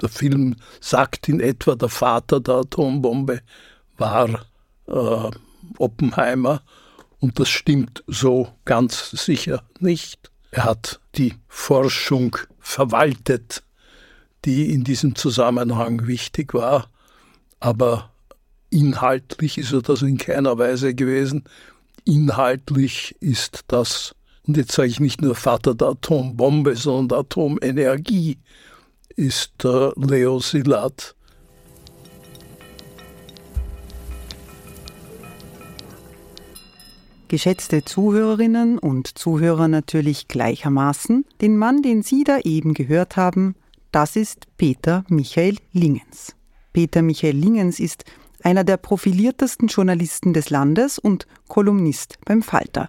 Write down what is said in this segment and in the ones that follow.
Der Film sagt in etwa, der Vater der Atombombe war äh, Oppenheimer und das stimmt so ganz sicher nicht. Er hat die Forschung verwaltet, die in diesem Zusammenhang wichtig war, aber inhaltlich ist er das in keiner Weise gewesen. Inhaltlich ist das, und jetzt sage ich nicht nur Vater der Atombombe, sondern der Atomenergie, ist der Leo Silat. Geschätzte Zuhörerinnen und Zuhörer natürlich gleichermaßen, den Mann, den Sie da eben gehört haben, das ist Peter Michael Lingens. Peter Michael Lingens ist einer der profiliertesten Journalisten des Landes und Kolumnist beim Falter.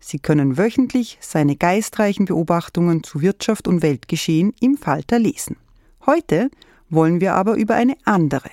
Sie können wöchentlich seine geistreichen Beobachtungen zu Wirtschaft und Weltgeschehen im Falter lesen. Heute wollen wir aber über eine andere,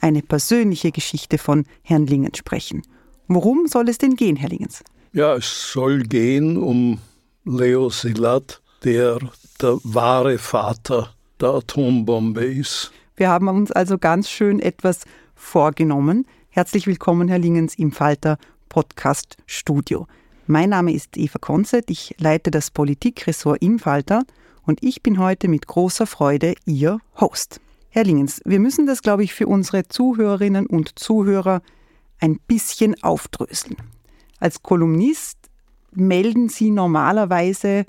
eine persönliche Geschichte von Herrn Lingens sprechen – Worum soll es denn gehen, Herr Lingens? Ja, es soll gehen um Leo Szilard, der der wahre Vater der Atombombe ist. Wir haben uns also ganz schön etwas vorgenommen. Herzlich willkommen, Herr Lingens, im Falter Podcast Studio. Mein Name ist Eva Konzett, ich leite das Politikressort im Falter und ich bin heute mit großer Freude Ihr Host. Herr Lingens, wir müssen das, glaube ich, für unsere Zuhörerinnen und Zuhörer ein bisschen aufdröseln. Als Kolumnist melden Sie normalerweise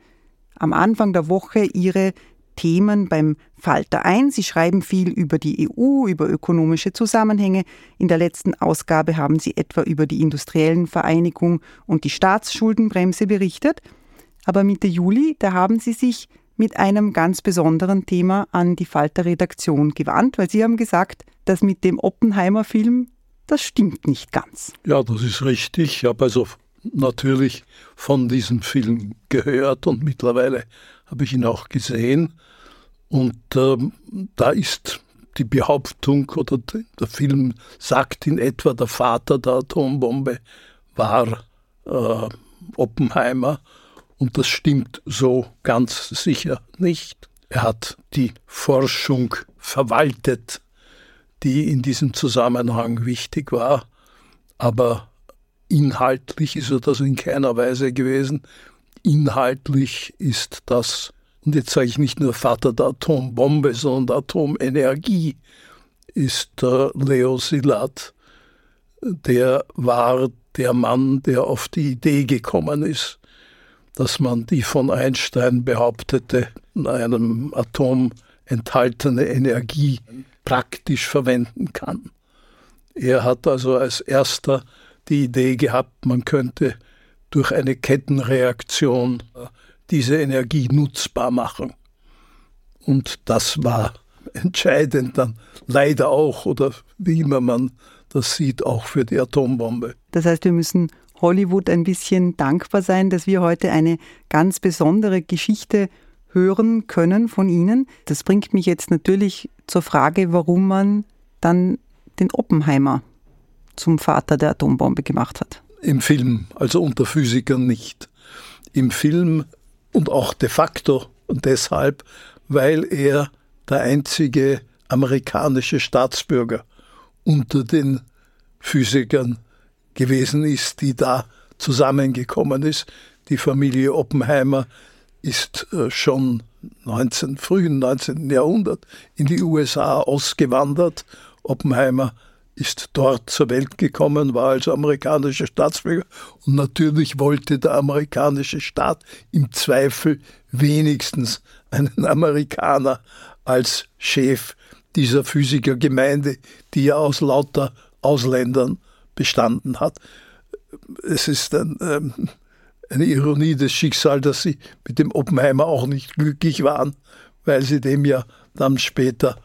am Anfang der Woche Ihre Themen beim Falter ein. Sie schreiben viel über die EU, über ökonomische Zusammenhänge. In der letzten Ausgabe haben Sie etwa über die industriellen Vereinigung und die Staatsschuldenbremse berichtet. Aber Mitte Juli, da haben Sie sich mit einem ganz besonderen Thema an die Falter-Redaktion gewandt, weil Sie haben gesagt, dass mit dem Oppenheimer-Film das stimmt nicht ganz. Ja, das ist richtig. Ich habe also natürlich von diesem Film gehört und mittlerweile habe ich ihn auch gesehen. Und ähm, da ist die Behauptung oder der Film sagt in etwa, der Vater der Atombombe war äh, Oppenheimer. Und das stimmt so ganz sicher nicht. Er hat die Forschung verwaltet die in diesem Zusammenhang wichtig war, aber inhaltlich ist er das in keiner Weise gewesen. Inhaltlich ist das, und jetzt sage ich nicht nur Vater der Atombombe, sondern der Atomenergie, ist der Leo Szilard. Der war der Mann, der auf die Idee gekommen ist, dass man die von Einstein behauptete, in einem Atom enthaltene Energie praktisch verwenden kann. Er hat also als erster die Idee gehabt, man könnte durch eine Kettenreaktion diese Energie nutzbar machen. Und das war entscheidend dann leider auch, oder wie immer man das sieht, auch für die Atombombe. Das heißt, wir müssen Hollywood ein bisschen dankbar sein, dass wir heute eine ganz besondere Geschichte hören können von Ihnen. Das bringt mich jetzt natürlich zur Frage, warum man dann den Oppenheimer zum Vater der Atombombe gemacht hat. Im Film, also unter Physikern nicht. Im Film und auch de facto deshalb, weil er der einzige amerikanische Staatsbürger unter den Physikern gewesen ist, die da zusammengekommen ist. Die Familie Oppenheimer ist äh, schon 19, frühen 19. Jahrhundert in die USA ausgewandert. Oppenheimer ist dort zur Welt gekommen, war also amerikanischer Staatsbürger und natürlich wollte der amerikanische Staat im Zweifel wenigstens einen Amerikaner als Chef dieser Physikergemeinde, die ja aus lauter Ausländern bestanden hat. Es ist ein, ähm, eine Ironie des Schicksals, dass sie mit dem Oppenheimer auch nicht glücklich waren, weil sie dem ja dann später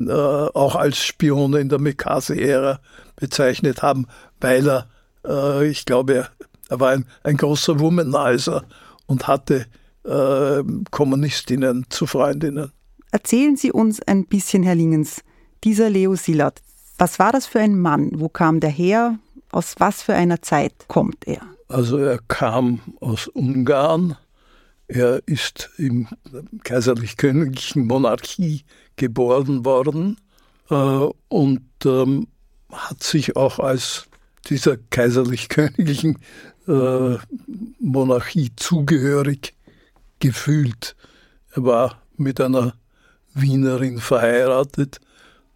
äh, auch als Spion in der Mikase-Ära bezeichnet haben, weil er, äh, ich glaube, er, er war ein, ein, großer Womanizer und hatte äh, Kommunistinnen zu Freundinnen. Erzählen Sie uns ein bisschen, Herr Lingens, dieser Leo Silat, was war das für ein Mann? Wo kam der her? Aus was für einer Zeit kommt er? Also er kam aus Ungarn. Er ist im kaiserlich-königlichen Monarchie geboren worden äh, und ähm, hat sich auch als dieser kaiserlich-königlichen äh, Monarchie zugehörig gefühlt. Er war mit einer Wienerin verheiratet,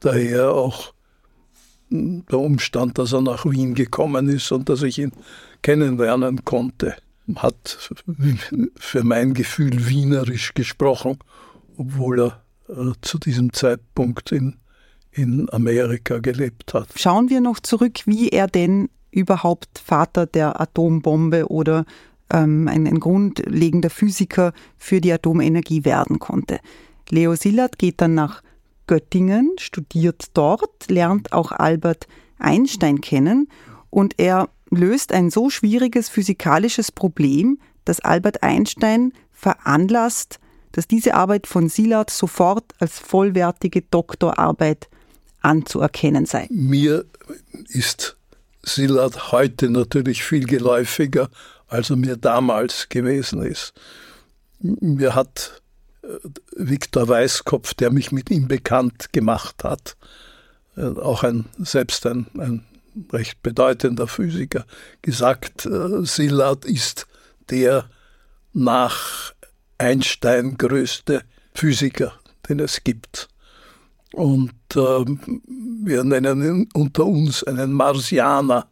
daher auch der Umstand, dass er nach Wien gekommen ist und dass ich ihn kennenlernen konnte, hat für mein Gefühl wienerisch gesprochen, obwohl er äh, zu diesem Zeitpunkt in, in Amerika gelebt hat. Schauen wir noch zurück, wie er denn überhaupt Vater der Atombombe oder ähm, ein, ein grundlegender Physiker für die Atomenergie werden konnte. Leo Szilard geht dann nach Göttingen, studiert dort, lernt auch Albert Einstein kennen und er löst ein so schwieriges physikalisches Problem, dass Albert Einstein veranlasst, dass diese Arbeit von Szilard sofort als vollwertige Doktorarbeit anzuerkennen sei. Mir ist Szilard heute natürlich viel geläufiger, als er mir damals gewesen ist. Mir hat Viktor Weißkopf, der mich mit ihm bekannt gemacht hat, äh, auch ein, selbst ein, ein recht bedeutender Physiker, gesagt, äh, Szilard ist der nach Einstein größte Physiker, den es gibt. Und äh, wir nennen ihn unter uns einen Marsianer,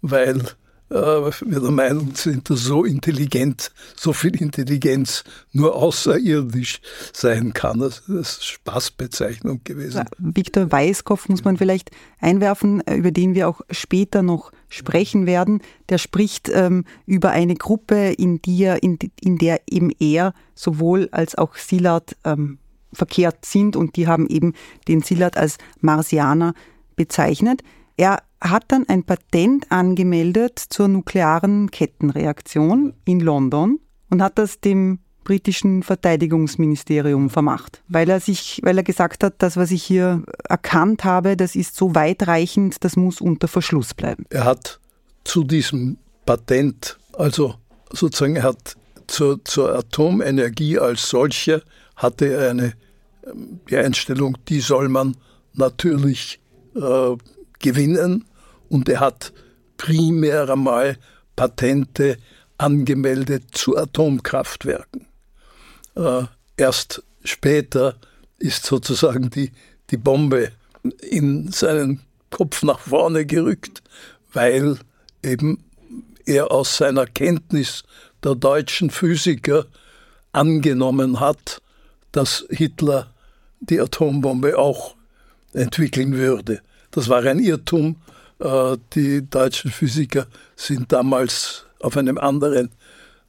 weil wir der Meinung sind, dass so intelligent, so viel Intelligenz nur außerirdisch sein kann. Das ist Spaßbezeichnung gewesen. Viktor Weißkopf muss man vielleicht einwerfen, äh, über den wir auch später noch sprechen werden. Der spricht ähm, über eine Gruppe, in, die er, in, in, der eben er sowohl als auch Szilard ähm, verkehrt sind und die haben eben den Szilard als Marsianer bezeichnet. Er hat dann ein Patent angemeldet zur nuklearen Kettenreaktion in London und hat das dem britischen Verteidigungsministerium vermacht, weil er sich, weil er gesagt hat, das, was ich hier erkannt habe, das ist so weitreichend, das muss unter Verschluss bleiben. Er hat zu diesem Patent, also sozusagen, er hat zur, zur Atomenergie als solche hatte er eine ähm, die Einstellung, die soll man natürlich äh, gewinnen und er hat primär einmal Patente angemeldet zu Atomkraftwerken. Äh, erst später ist sozusagen die, die Bombe in seinen Kopf nach vorne gerückt, weil eben er aus seiner Kenntnis der deutschen Physiker angenommen hat, dass Hitler die Atombombe auch entwickeln würde. Das war ein Irrtum. Äh, die deutschen Physiker sind damals auf einem anderen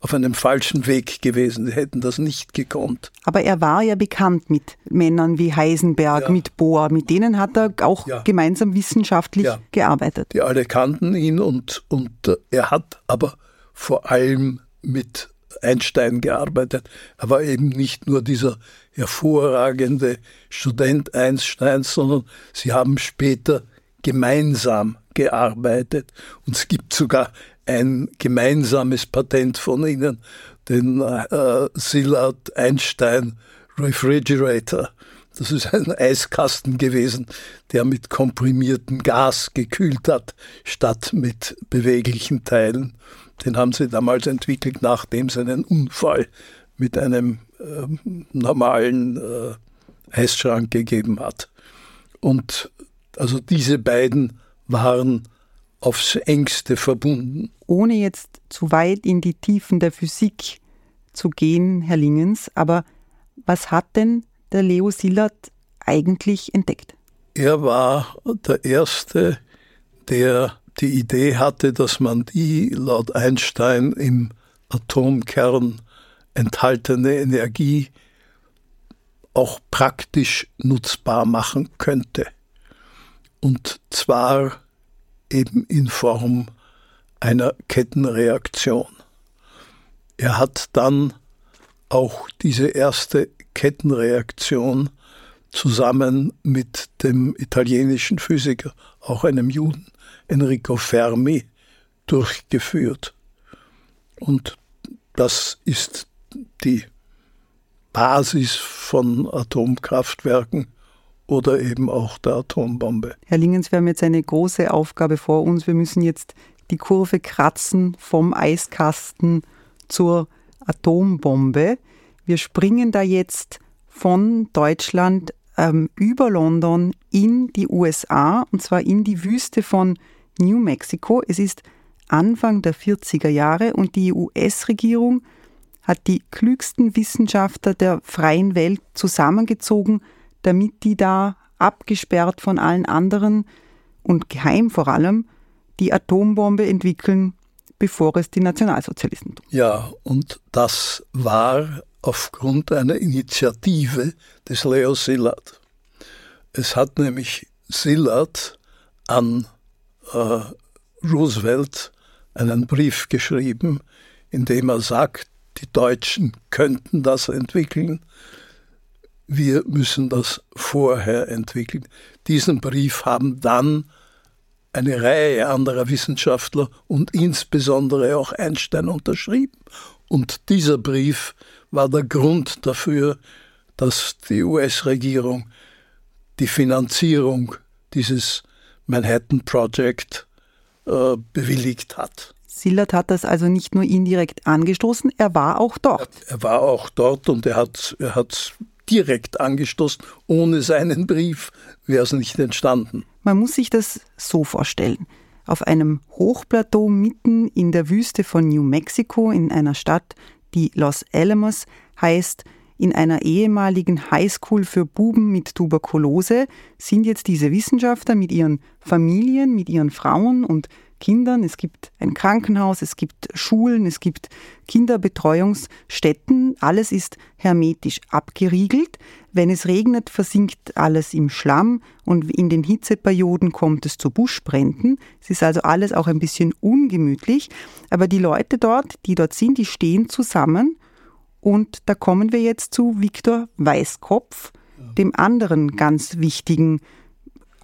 auf einem falschen Weg gewesen. Sie hätten das nicht gekonnt. Aber er war ja bekannt mit Männern wie Heisenberg, ja. mit Bohr. Mit denen hat er auch ja. gemeinsam wissenschaftlich ja. gearbeitet. Die alle kannten ihn und, und äh, er hat aber vor allem mit Einstein gearbeitet. Er war eben nicht nur dieser hervorragende Student Einsteins, sondern sie haben später gemeinsam gearbeitet. Und es gibt sogar ein gemeinsames Patent von ihnen, den äh, Szilard Einstein Refrigerator. Das ist ein Eiskasten gewesen, der mit komprimiertem Gas gekühlt hat, statt mit beweglichen Teilen. Den haben sie damals entwickelt, nachdem es einen Unfall mit einem äh, normalen äh, Eisschrank gegeben hat. Und also diese beiden waren aufs engste verbunden. Ohne jetzt zu weit in die Tiefen der Physik zu gehen, Herr Lingens, aber was hat denn der Leo Szilard eigentlich entdeckt? Er war der Erste, der die Idee hatte, dass man die laut Einstein im Atomkern enthaltene Energie auch praktisch nutzbar machen könnte. Und zwar eben in Form einer Kettenreaktion. Er hat dann auch diese erste Kettenreaktion zusammen mit dem italienischen Physiker, auch einem Juden, Enrico Fermi, durchgeführt. Und das ist die Basis von Atomkraftwerken oder eben auch der Atombombe. Herr Lingens, wir haben jetzt eine große Aufgabe vor uns. Wir müssen jetzt die Kurve kratzen vom Eiskasten zur Atombombe. Wir springen da jetzt von Deutschland ähm, über London in die USA und zwar in die Wüste von New Mexico. Es ist Anfang der 40er Jahre und die US-Regierung hat die klügsten Wissenschaftler der freien Welt zusammengezogen, damit die da abgesperrt von allen anderen und geheim vor allem die Atombombe entwickeln, bevor es die Nationalsozialisten tun. Ja, und das war aufgrund einer Initiative des Leo Szilard. Es hat nämlich Szilard an äh, Roosevelt einen Brief geschrieben, in dem er sagt, die Deutschen könnten das entwickeln, wir müssen das vorher entwickeln. Diesen Brief haben dann eine Reihe anderer Wissenschaftler und insbesondere auch Einstein unterschrieben. Und dieser Brief war der Grund dafür, dass die US-Regierung die Finanzierung dieses Manhattan Project äh, bewilligt hat. Sillert hat das also nicht nur indirekt angestoßen, er war auch dort. Er war auch dort und er hat, er hat direkt angestoßen. Ohne seinen Brief wäre es nicht entstanden. Man muss sich das so vorstellen. Auf einem Hochplateau mitten in der Wüste von New Mexico in einer Stadt, die Los Alamos heißt, in einer ehemaligen Highschool für Buben mit Tuberkulose sind jetzt diese Wissenschaftler mit ihren Familien, mit ihren Frauen und Kindern, es gibt ein Krankenhaus, es gibt Schulen, es gibt Kinderbetreuungsstätten, alles ist hermetisch abgeriegelt. Wenn es regnet, versinkt alles im Schlamm und in den Hitzeperioden kommt es zu Buschbränden. Es ist also alles auch ein bisschen ungemütlich, aber die Leute dort, die dort sind, die stehen zusammen und da kommen wir jetzt zu Viktor Weißkopf, dem anderen ganz wichtigen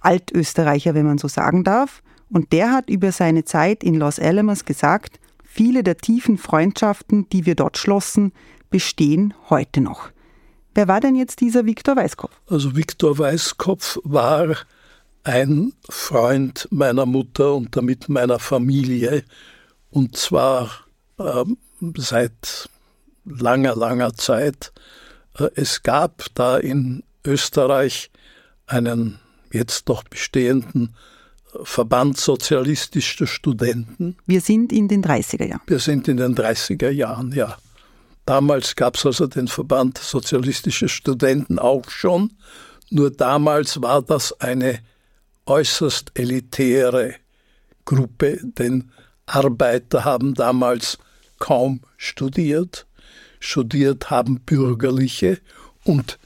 Altösterreicher, wenn man so sagen darf. Und der hat über seine Zeit in Los Alamos gesagt, viele der tiefen Freundschaften, die wir dort schlossen, bestehen heute noch. Wer war denn jetzt dieser Viktor Weißkopf? Also Viktor Weißkopf war ein Freund meiner Mutter und damit meiner Familie und zwar äh, seit langer, langer Zeit. Äh, es gab da in Österreich einen jetzt noch bestehenden Verband sozialistischer Studenten. Wir sind in den 30er Jahren. Wir sind in den 30er Jahren, ja. Damals gab es also den Verband sozialistischer Studenten auch schon, nur damals war das eine äußerst elitäre Gruppe, denn Arbeiter haben damals kaum studiert, studiert haben Bürgerliche und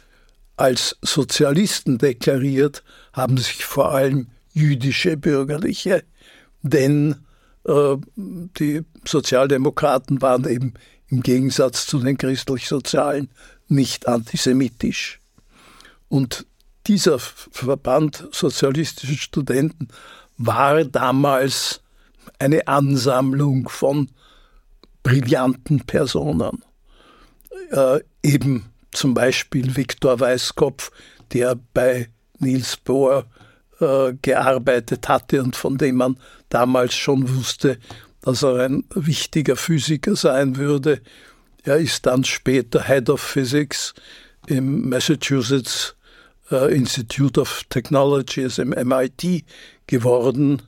als Sozialisten deklariert haben sich vor allem jüdische Bürgerliche, denn äh, die Sozialdemokraten waren eben im Gegensatz zu den christlich-sozialen nicht antisemitisch. Und dieser Verband sozialistischer Studenten war damals eine Ansammlung von brillanten Personen. Äh, eben zum Beispiel Viktor Weißkopf, der bei Niels Bohr äh, gearbeitet hatte und von dem man damals schon wusste, dass er ein wichtiger Physiker sein würde. Er ist dann später Head of Physics im Massachusetts äh, Institute of Technology, also im MIT, geworden,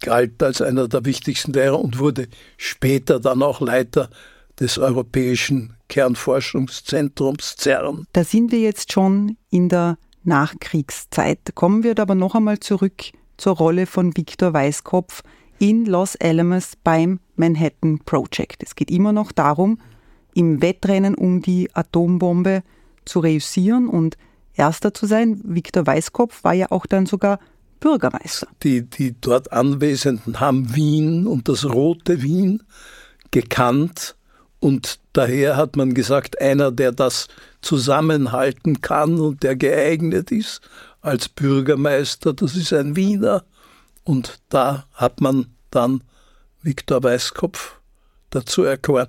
galt als einer der wichtigsten Lehrer und wurde später dann auch Leiter des Europäischen Kernforschungszentrums CERN. Da sind wir jetzt schon in der Nachkriegszeit. Kommen wir aber noch einmal zurück zur Rolle von Viktor Weißkopf in Los Alamos beim Manhattan Project. Es geht immer noch darum, im Wettrennen um die Atombombe zu reüssieren und Erster zu sein. Viktor Weißkopf war ja auch dann sogar Bürgermeister. Die, die dort Anwesenden haben Wien und das rote Wien gekannt und daher hat man gesagt, einer, der das zusammenhalten kann und der geeignet ist als Bürgermeister, das ist ein Wiener. Und da hat man dann Viktor Weißkopf dazu erkoren.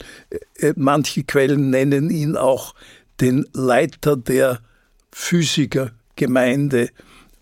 Äh, manche Quellen nennen ihn auch den Leiter der Physikergemeinde.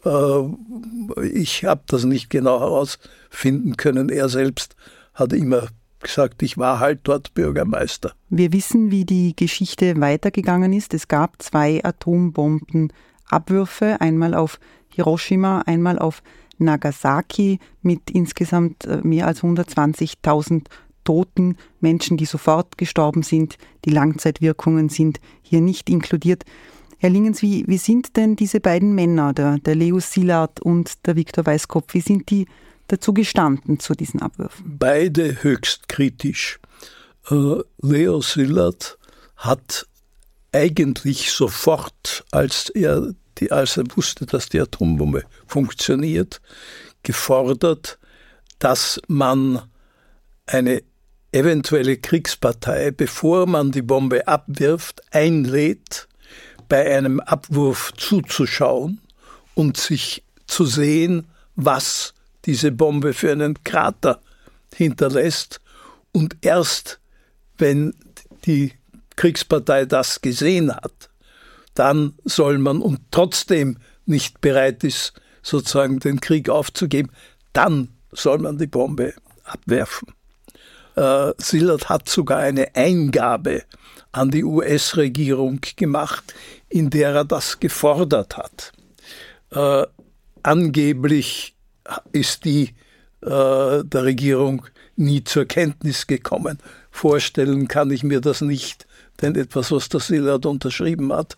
Äh, ich habe das nicht genau herausfinden können. Er selbst hat immer gesagt, ich war halt dort Bürgermeister. Wir wissen, wie die Geschichte weitergegangen ist. Es gab zwei Atombombenabwürfe, einmal auf Hiroshima, einmal auf Nagasaki mit insgesamt äh, mehr als 120.000 Toten, Menschen, die sofort gestorben sind. Die Langzeitwirkungen sind hier nicht inkludiert. Herr Lingens, wie, wie sind denn diese beiden Männer, der, der Leo Szilard und der Viktor Weißkopf, wie sind die dazu gestanden zu diesen Abwürfen? Beide höchst kritisch. Äh, Leo Szilard hat eigentlich sofort, als er, die, als er wusste, dass die Atombombe funktioniert, gefordert, dass man eine eventuelle Kriegspartei, bevor man die Bombe abwirft, einlädt, bei einem Abwurf zuzuschauen und sich zu sehen, was diese Bombe für einen Krater hinterlässt. Und erst wenn die Kriegspartei das gesehen hat, dann soll man und trotzdem nicht bereit ist, sozusagen den Krieg aufzugeben, dann soll man die Bombe abwerfen. Äh, Sillard hat sogar eine Eingabe an die US-Regierung gemacht, in der er das gefordert hat. Äh, angeblich ist die äh, der Regierung nie zur Kenntnis gekommen. Vorstellen kann ich mir das nicht, denn etwas, was der Sillard unterschrieben hat,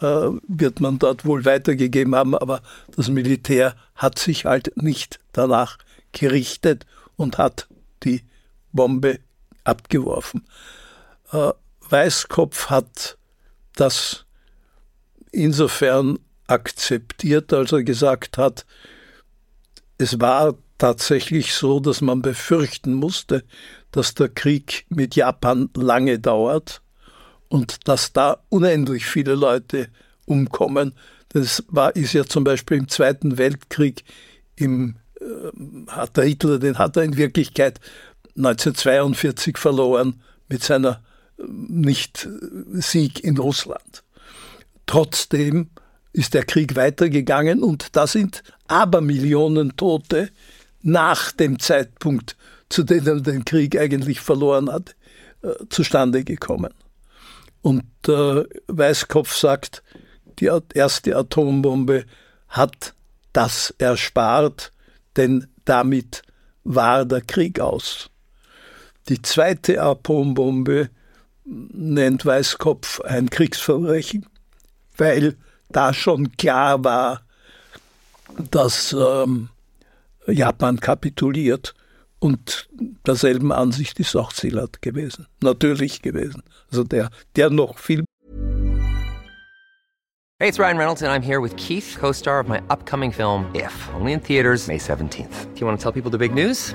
äh, wird man dort wohl weitergegeben haben, aber das Militär hat sich halt nicht danach gerichtet und hat die Bombe abgeworfen. Äh, Weißkopf hat das insofern akzeptiert, als er gesagt hat, es war tatsächlich so, dass man befürchten musste, dass der Krieg mit Japan lange dauert und dass da unendlich viele Leute umkommen. Das war, ist ja zum Beispiel im Zweiten Weltkrieg, im, äh, hat der Hitler, den hat er in Wirklichkeit 1942 verloren mit seiner äh, Nicht-Sieg in Russland. Trotzdem ist der Krieg weitergegangen und da sind Abermillionen Tote nach dem Zeitpunkt, zu dem er den Krieg eigentlich verloren hat, äh, zustande gekommen. Und äh, Weißkopf sagt, die erste Atombombe hat das erspart, denn damit war der Krieg aus. Die zweite Atombombe nennt Weißkopf ein Kriegsverbrechen, weil da schon klar war, dass ähm, Japan kapituliert. Und derselben Ansicht ist auch Silat gewesen, natürlich gewesen. Also der, der noch viel. Hey, it's Ryan Reynolds, and I'm here with Keith, co star of my upcoming film, If, only in theaters, May 17th. Do you want to tell people the big news?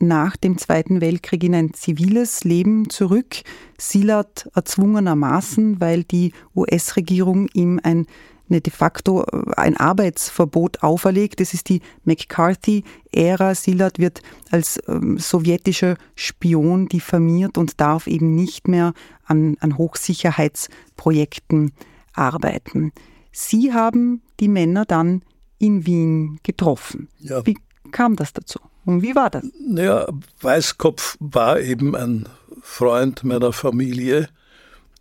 nach dem Zweiten Weltkrieg in ein ziviles Leben zurück. Silat erzwungenermaßen, weil die US-Regierung ihm ein eine de facto äh, ein Arbeitsverbot auferlegt. Das ist die McCarthy-Ära. Silat wird als ähm, sowjetischer Spion diffamiert und darf eben nicht mehr an, an Hochsicherheitsprojekten arbeiten. Sie haben die Männer dann in Wien getroffen. Ja. Wie kam das dazu? Und wie war das? Ja, Weißkopf war eben ein Freund meiner Familie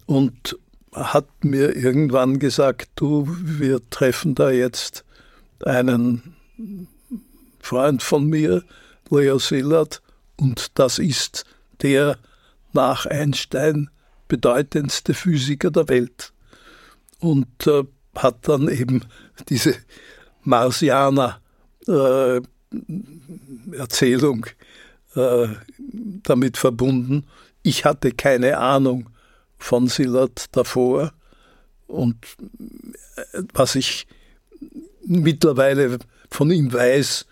und hat mir irgendwann gesagt, du, wir treffen da jetzt einen Freund von mir, Leo Szilard, und das ist der nach Einstein bedeutendste Physiker der Welt. Und äh, hat dann eben diese Marsianer äh, Erzählung äh, damit verbunden. Ich hatte keine Ahnung von Silat davor und äh, was ich mittlerweile von ihm weiß,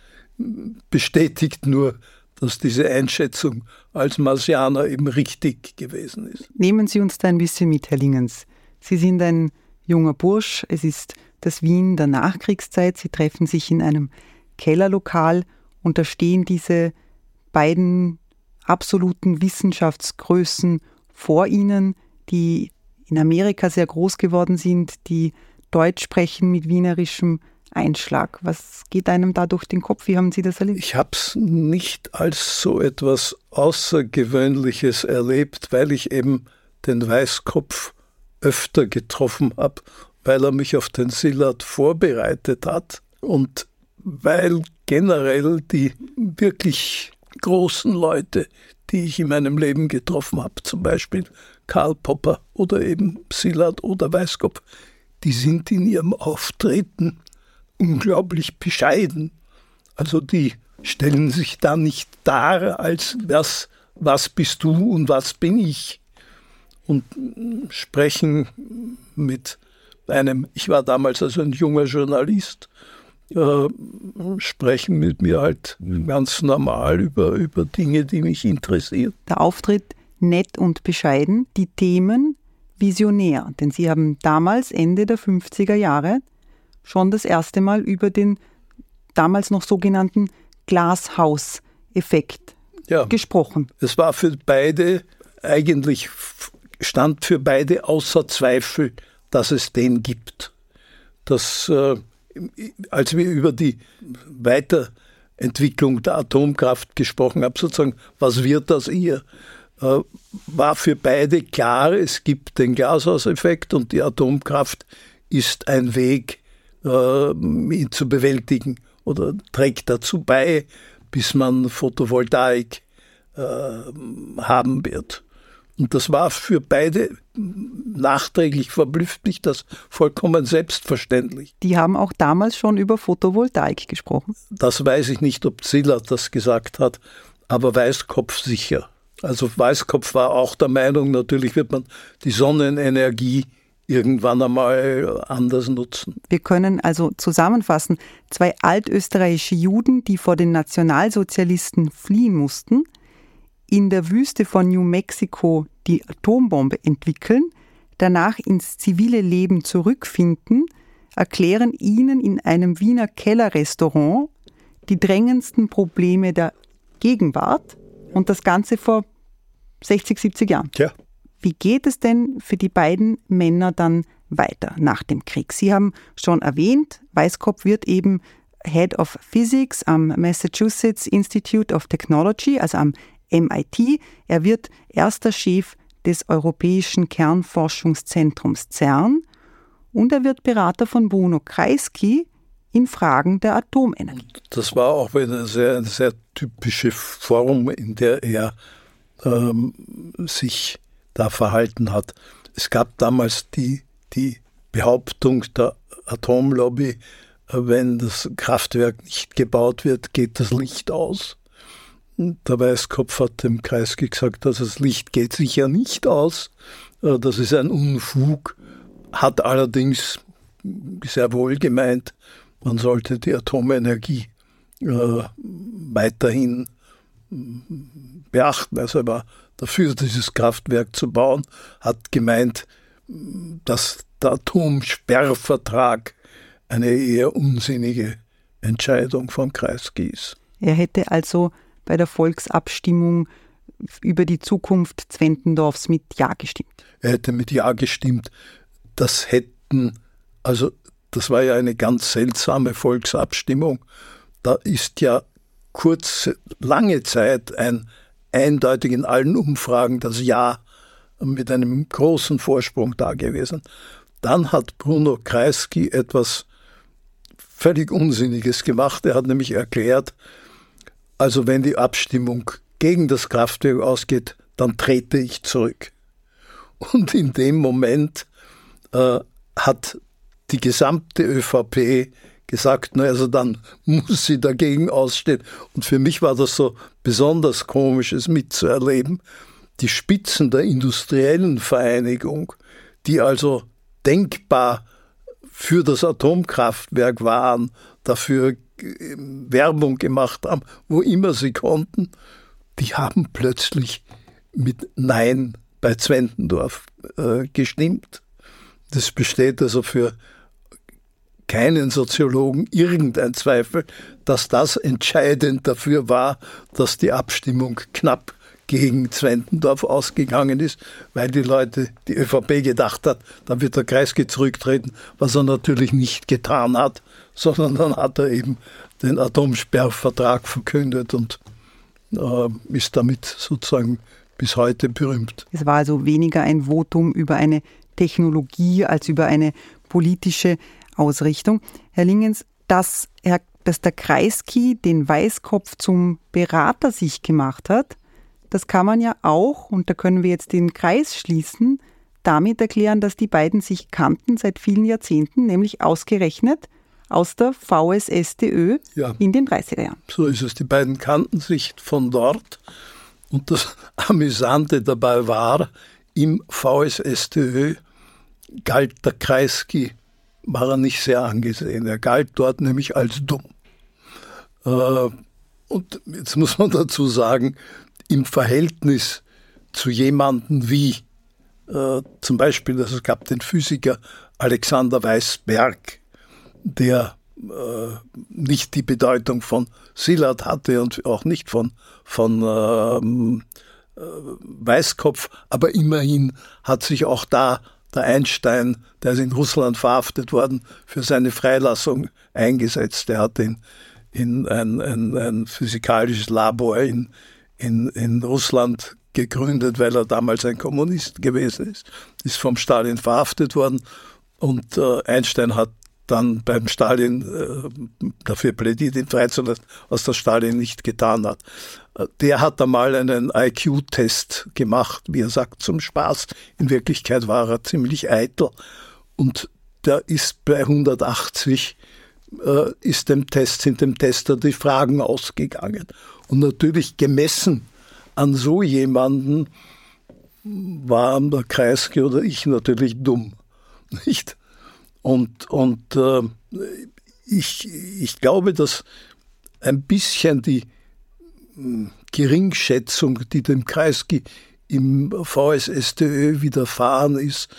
bestätigt nur, dass diese Einschätzung als Marsianer eben richtig gewesen ist. Nehmen Sie uns da ein bisschen mit, Herr Lingens. Sie sind ein junger Bursch, es ist das Wien der Nachkriegszeit, Sie treffen sich in einem Kellerlokal und da stehen diese beiden absoluten Wissenschaftsgrößen vor ihnen, die in Amerika sehr groß geworden sind, die Deutsch sprechen mit wienerischem Einschlag. Was geht einem da durch den Kopf? Wie haben Sie das erlebt? Ich habe es nicht als so etwas Außergewöhnliches erlebt, weil ich eben den Weißkopf öfter getroffen habe, weil er mich auf den Silat vorbereitet hat. Und weil generell die wirklich großen Leute, die ich in meinem Leben getroffen habe, zum Beispiel Karl Popper oder eben Silat oder Weißkopf, die sind in ihrem Auftreten unglaublich bescheiden. Also die stellen sich da nicht dar als was, was bist du und was bin ich und sprechen mit einem, ich war damals also ein junger Journalist, äh, sprechen mit mir halt ganz normal über, über Dinge, die mich interessieren. Der Auftritt nett und bescheiden, die Themen visionär, denn Sie haben damals, Ende der 50er Jahre, schon das erste Mal über den damals noch sogenannten Glashaus-Effekt ja, gesprochen. Es war für beide eigentlich, stand für beide außer Zweifel, dass es den gibt. Das äh, als wir über die Weiterentwicklung der Atomkraft gesprochen haben, sozusagen, was wird das ihr, äh, war für beide klar, es gibt den Glashauseffekt und die Atomkraft ist ein Weg, äh, ihn zu bewältigen oder trägt dazu bei, bis man Photovoltaik äh, haben wird. Und das war für beide nachträglich verblüfft mich das vollkommen selbstverständlich. Die haben auch damals schon über Photovoltaik gesprochen. Das weiß ich nicht, ob Ziller das gesagt hat, aber Weißkopf sicher. Also Weißkopf war auch der Meinung, natürlich wird man die Sonnenenergie irgendwann einmal anders nutzen. Wir können also zusammenfassen, zwei altösterreichische Juden, die vor den Nationalsozialisten fliehen mussten, in der Wüste von New Mexico die Atombombe entwickeln, danach ins zivile Leben zurückfinden, erklären ihnen in einem Wiener Kellerrestaurant die drängendsten Probleme der Gegenwart und das Ganze vor 60, 70 Jahren. Ja. Wie geht es denn für die beiden Männer dann weiter nach dem Krieg? Sie haben schon erwähnt, Weißkopf wird eben Head of Physics am Massachusetts Institute of Technology, also am MIT. Er wird erster Chef des Europäischen Kernforschungszentrums CERN und er wird Berater von Bruno Kreisky in Fragen der Atomenergie. Das war auch eine sehr, eine sehr typische Form, in der er ähm, sich da verhalten hat. Es gab damals die, die Behauptung der Atomlobby, äh, wenn das Kraftwerk nicht gebaut wird, geht das Licht aus. Der Weißkopf hat dem Kreisky gesagt, dass das Licht geht sicher nicht aus. Äh, das ist ein Unfug, hat allerdings sehr wohl gemeint, man sollte die Atomenergie äh, weiterhin beachten. Also er war dafür, dieses Kraftwerk zu bauen, hat gemeint, dass der Atomsperrvertrag eine eher unsinnige Entscheidung vom Kreisky ist. Er hätte also bei der Volksabstimmung über die Zukunft Zwentendorfs mit Ja gestimmt. Er hätte mit Ja gestimmt. Das hätten, also das war ja eine ganz seltsame Volksabstimmung. Da ist ja kurz, lange Zeit ein eindeutig in allen Umfragen das Ja mit einem großen Vorsprung da gewesen. Dann hat Bruno Kreisky etwas völlig Unsinniges gemacht. Er hat nämlich erklärt, also wenn die Abstimmung gegen das Kraftwerk ausgeht, dann trete ich zurück. Und in dem Moment äh, hat die gesamte ÖVP gesagt, na also dann muss sie dagegen ausstehen. Und für mich war das so besonders komisch, es mitzuerleben. Die Spitzen der industriellen Vereinigung, die also denkbar für das Atomkraftwerk waren, dafür Werbung gemacht haben, wo immer sie konnten, die haben plötzlich mit Nein bei Zwentendorf äh, gestimmt. Das besteht also für keinen Soziologen irgendein Zweifel, dass das entscheidend dafür war, dass die Abstimmung knapp gegen Zwentendorf ausgegangen ist, weil die Leute, die ÖVP gedacht hat, dann wird der Kreisky zurücktreten, was er natürlich nicht getan hat, sondern dann hat er eben den Atomsperrvertrag verkündet und äh, ist damit sozusagen bis heute berühmt. Es war also weniger ein Votum über eine Technologie als über eine politische Ausrichtung. Herr Lingens, dass, Herr, dass der Kreisky den Weißkopf zum Berater sich gemacht hat, das kann man ja auch, und da können wir jetzt den Kreis schließen, damit erklären, dass die beiden sich kannten seit vielen Jahrzehnten, nämlich ausgerechnet aus der VSSDÖ ja. in den 30er Jahren. So ist es. Die beiden kannten sich von dort. Und das Amüsante dabei war, im VSSDÖ galt der Kreisky, war er nicht sehr angesehen. Er galt dort nämlich als dumm. Äh, und jetzt muss man dazu sagen, im Verhältnis zu jemandem wie äh, zum Beispiel, also es gab den Physiker Alexander Weisberg, der äh, nicht die Bedeutung von Szilard hatte und auch nicht von, von ähm, äh, Weißkopf, aber immerhin hat sich auch da der Einstein, der ist in Russland verhaftet worden, für seine Freilassung eingesetzt. Er hat in, in ein, ein, ein physikalisches Labor in, in, in Russland gegründet, weil er damals ein Kommunist gewesen ist, ist vom Stalin verhaftet worden und äh, Einstein hat dann beim Stalin äh, dafür plädiert, ihn freizulassen, was der Stalin nicht getan hat. Äh, der hat einmal einen IQ-Test gemacht, wie er sagt, zum Spaß. In Wirklichkeit war er ziemlich eitel und der ist bei 180 äh, ist dem Test, sind dem Tester die Fragen ausgegangen. Und natürlich gemessen an so jemanden waren der Kreisky oder ich natürlich dumm. Nicht? Und, und äh, ich, ich glaube, dass ein bisschen die hm, Geringschätzung, die dem Kreisky im VSSTÖ widerfahren ist,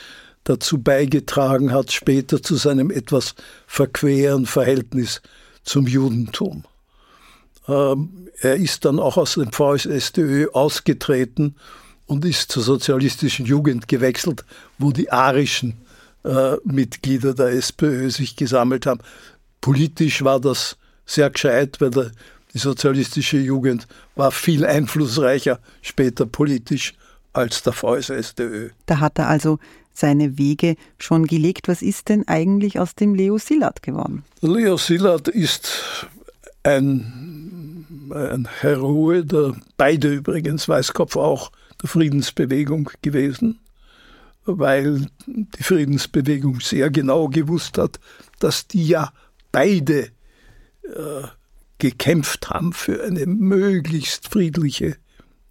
dazu beigetragen hat, später zu seinem etwas verqueren Verhältnis zum Judentum. Ähm, er ist dann auch aus dem VSSDÖ ausgetreten und ist zur sozialistischen Jugend gewechselt, wo die arischen äh, Mitglieder der SPÖ sich gesammelt haben. Politisch war das sehr gescheit, weil der, die sozialistische Jugend war viel einflussreicher später politisch als der VSSDÖ. Da hat er also seine Wege schon gelegt. Was ist denn eigentlich aus dem Leo Szilard geworden? Leo Szilard ist ein, ein Heroe, der beide übrigens, Weißkopf auch, der Friedensbewegung gewesen, weil die Friedensbewegung sehr genau gewusst hat, dass die ja beide äh, gekämpft haben für eine möglichst friedliche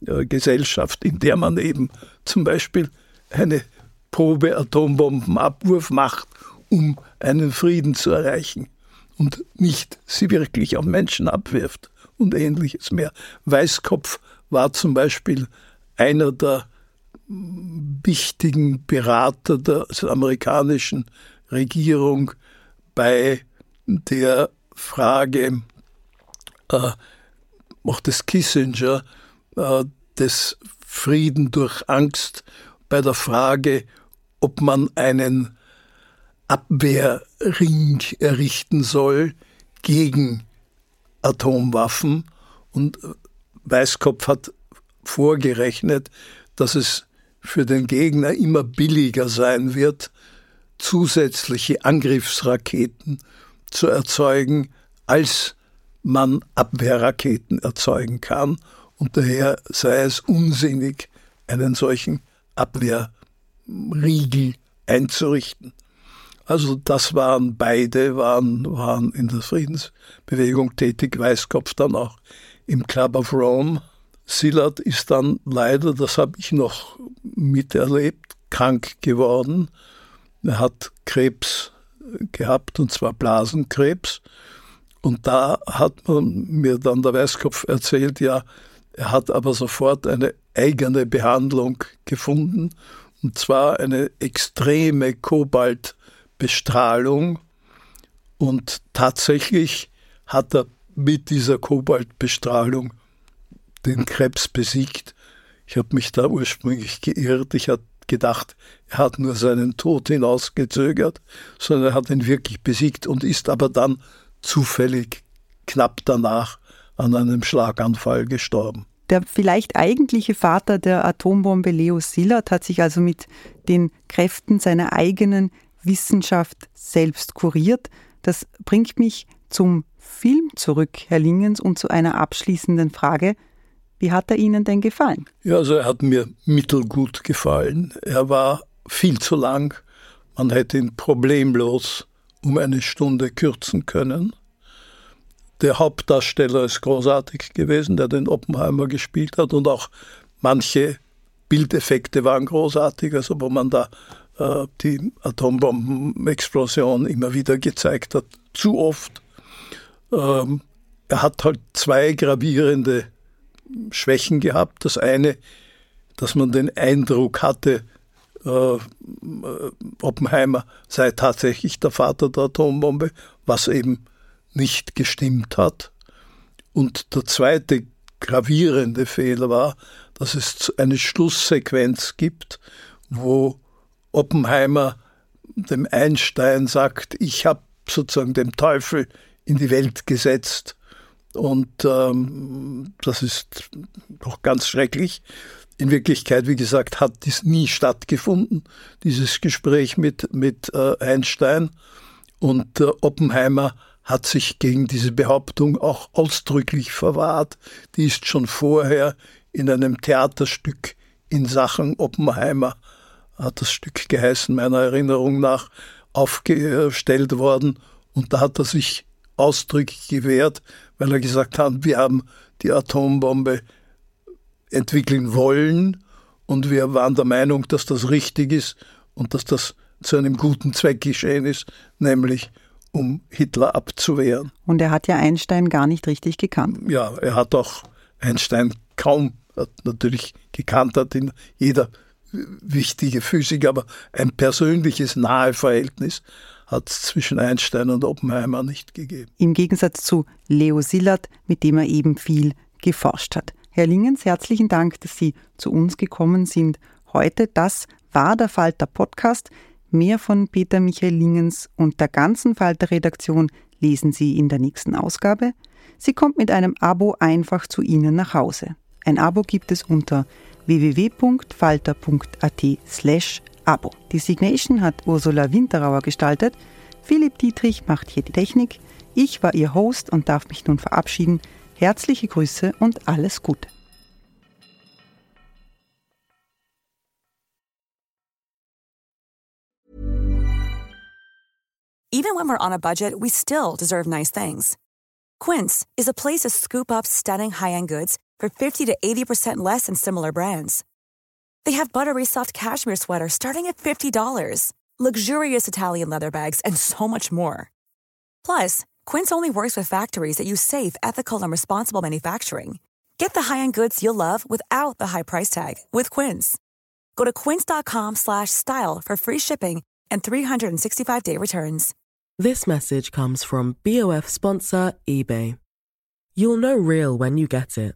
äh, Gesellschaft, in der man eben zum Beispiel eine Probe Atombombenabwurf macht, um einen Frieden zu erreichen und nicht sie wirklich auf Menschen abwirft und ähnliches mehr. Weißkopf war zum Beispiel einer der wichtigen Berater der amerikanischen Regierung bei der Frage äh, auch des Kissinger äh, des Frieden durch Angst, bei der Frage, ob man einen Abwehrring errichten soll gegen Atomwaffen. Und Weißkopf hat vorgerechnet, dass es für den Gegner immer billiger sein wird, zusätzliche Angriffsraketen zu erzeugen, als man Abwehrraketen erzeugen kann. Und daher sei es unsinnig, einen solchen Abwehrriegel einzurichten. Also das waren beide, waren, waren in der Friedensbewegung tätig, Weißkopf dann auch im Club of Rome. Sillard ist dann leider, das habe ich noch miterlebt, krank geworden. Er hat Krebs gehabt, und zwar Blasenkrebs. Und da hat man mir dann der Weißkopf erzählt, ja, er hat aber sofort eine eigene Behandlung gefunden, und zwar eine extreme Kobaltbestrahlung. Und tatsächlich hat er mit dieser Kobaltbestrahlung den Krebs besiegt. Ich habe mich da ursprünglich geirrt. Ich hatte gedacht, er hat nur seinen Tod hinausgezögert, sondern er hat ihn wirklich besiegt und ist aber dann zufällig knapp danach an einem Schlaganfall gestorben. Der vielleicht eigentliche Vater der Atombombe, Leo Szilard, hat sich also mit den Kräften seiner eigenen Wissenschaft selbst kuriert. Das bringt mich zum Film zurück, Herr Lingens, und zu einer abschließenden Frage. Wie hat er Ihnen denn gefallen? Ja, also er hat mir mittelgut gefallen. Er war viel zu lang. Man hätte ihn problemlos um eine Stunde kürzen können. Der Hauptdarsteller ist großartig gewesen, der den Oppenheimer gespielt hat und auch manche Bildeffekte waren großartig, also wo man da äh, die Atombombenexplosion immer wieder gezeigt hat, zu oft. Ähm, er hat halt zwei gravierende Schwächen gehabt. Das eine, dass man den Eindruck hatte, äh, Oppenheimer sei tatsächlich der Vater der Atombombe, was eben nicht gestimmt hat. Und der zweite gravierende Fehler war, dass es eine Schlusssequenz gibt, wo Oppenheimer dem Einstein sagt, ich habe sozusagen dem Teufel in die Welt gesetzt. Und ähm, das ist doch ganz schrecklich. In Wirklichkeit, wie gesagt, hat dies nie stattgefunden, dieses Gespräch mit, mit äh, Einstein. Und äh, Oppenheimer hat sich gegen diese Behauptung auch ausdrücklich verwahrt. Die ist schon vorher in einem Theaterstück in Sachen Oppenheimer, hat das Stück geheißen, meiner Erinnerung nach, aufgestellt worden. Und da hat er sich ausdrücklich gewehrt, weil er gesagt hat, wir haben die Atombombe entwickeln wollen und wir waren der Meinung, dass das richtig ist und dass das zu einem guten Zweck geschehen ist, nämlich um Hitler abzuwehren. Und er hat ja Einstein gar nicht richtig gekannt. Ja, er hat auch Einstein kaum natürlich gekannt, hat ihn jeder wichtige Physiker, aber ein persönliches nahe Verhältnis hat es zwischen Einstein und Oppenheimer nicht gegeben. Im Gegensatz zu Leo Szilard, mit dem er eben viel geforscht hat. Herr Lingens, herzlichen Dank, dass Sie zu uns gekommen sind heute. Das war der Falter Podcast. Mehr von Peter Michael Lingens und der ganzen Falter-Redaktion lesen Sie in der nächsten Ausgabe. Sie kommt mit einem Abo einfach zu Ihnen nach Hause. Ein Abo gibt es unter www.falter.at slash Abo. Die Signation hat Ursula Winterauer gestaltet. Philipp Dietrich macht hier die Technik. Ich war Ihr Host und darf mich nun verabschieden. Herzliche Grüße und alles Gute. Even when we're on a budget, we still deserve nice things. Quince is a place to scoop up stunning high-end goods for 50 to 80% less than similar brands. They have buttery soft cashmere sweaters starting at $50, luxurious Italian leather bags, and so much more. Plus, Quince only works with factories that use safe, ethical, and responsible manufacturing. Get the high-end goods you'll love without the high price tag with Quince. Go to quince.com/style for free shipping and 365-day returns. This message comes from BOF sponsor eBay. You'll know real when you get it.